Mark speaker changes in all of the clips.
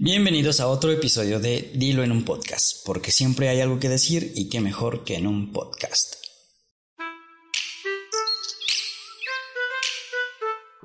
Speaker 1: Bienvenidos a otro episodio de Dilo en un podcast, porque siempre hay algo que decir y qué mejor que en un podcast.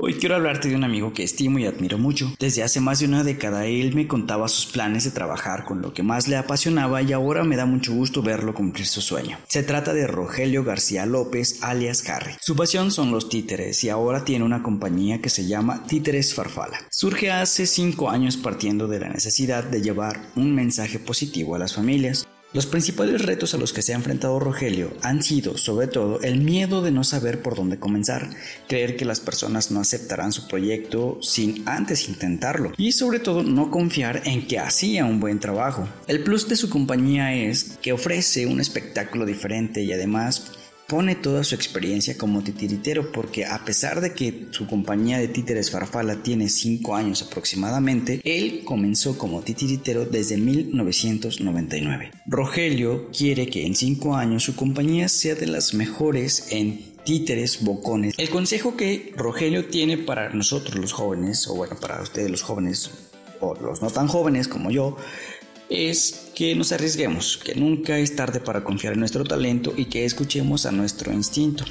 Speaker 1: Hoy quiero hablarte de un amigo que estimo y admiro mucho. Desde hace más de una década él me contaba sus planes de trabajar con lo que más le apasionaba y ahora me da mucho gusto verlo cumplir su sueño. Se trata de Rogelio García López alias Harry. Su pasión son los títeres y ahora tiene una compañía que se llama Títeres Farfala. Surge hace 5 años partiendo de la necesidad de llevar un mensaje positivo a las familias. Los principales retos a los que se ha enfrentado Rogelio han sido, sobre todo, el miedo de no saber por dónde comenzar, creer que las personas no aceptarán su proyecto sin antes intentarlo y sobre todo no confiar en que hacía un buen trabajo. El plus de su compañía es que ofrece un espectáculo diferente y además pone toda su experiencia como titiritero porque a pesar de que su compañía de títeres Farfala tiene 5 años aproximadamente, él comenzó como titiritero desde 1999. Rogelio quiere que en 5 años su compañía sea de las mejores en títeres, bocones. El consejo que Rogelio tiene para nosotros los jóvenes, o bueno, para ustedes los jóvenes, o los no tan jóvenes como yo, es que nos arriesguemos, que nunca es tarde para confiar en nuestro talento y que escuchemos a nuestro instinto.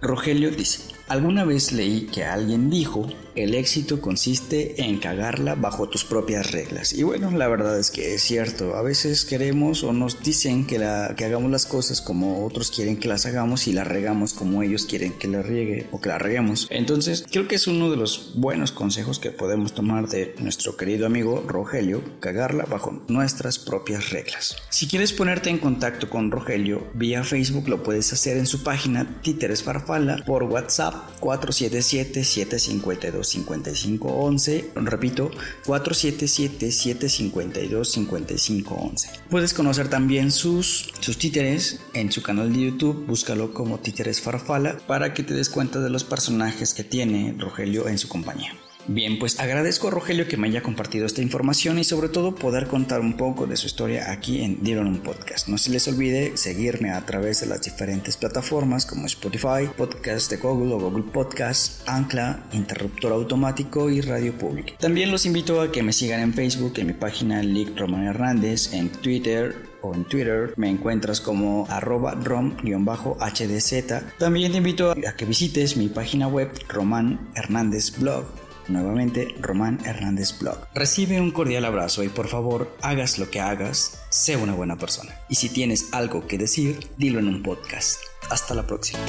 Speaker 1: Rogelio dice, alguna vez leí que alguien dijo el éxito consiste en cagarla bajo tus propias reglas. Y bueno, la verdad es que es cierto. A veces queremos o nos dicen que, la, que hagamos las cosas como otros quieren que las hagamos y las regamos como ellos quieren que la riegue o que la reguemos. Entonces, creo que es uno de los buenos consejos que podemos tomar de nuestro querido amigo Rogelio, cagarla bajo nuestras propias reglas. Si quieres ponerte en contacto con Rogelio vía Facebook, lo puedes hacer en su página Títeres Farfala por WhatsApp 477 752 5511. Repito, 477-752-5511. Puedes conocer también sus, sus títeres en su canal de YouTube. Búscalo como Títeres Farfala para que te des cuenta de los personajes que tiene Rogelio en su compañía. Bien, pues agradezco a Rogelio que me haya compartido esta información y sobre todo poder contar un poco de su historia aquí en Dieron un Podcast. No se les olvide seguirme a través de las diferentes plataformas como Spotify, Podcast de Google o Google Podcast, Ancla, Interruptor Automático y Radio Public. También los invito a que me sigan en Facebook, en mi página Lick Roman Hernández, en Twitter o en Twitter me encuentras como arroba rom-hdz. También te invito a que visites mi página web Román Hernández Blog Nuevamente, Román Hernández Blog. Recibe un cordial abrazo y por favor, hagas lo que hagas, sé una buena persona. Y si tienes algo que decir, dilo en un podcast. Hasta la próxima.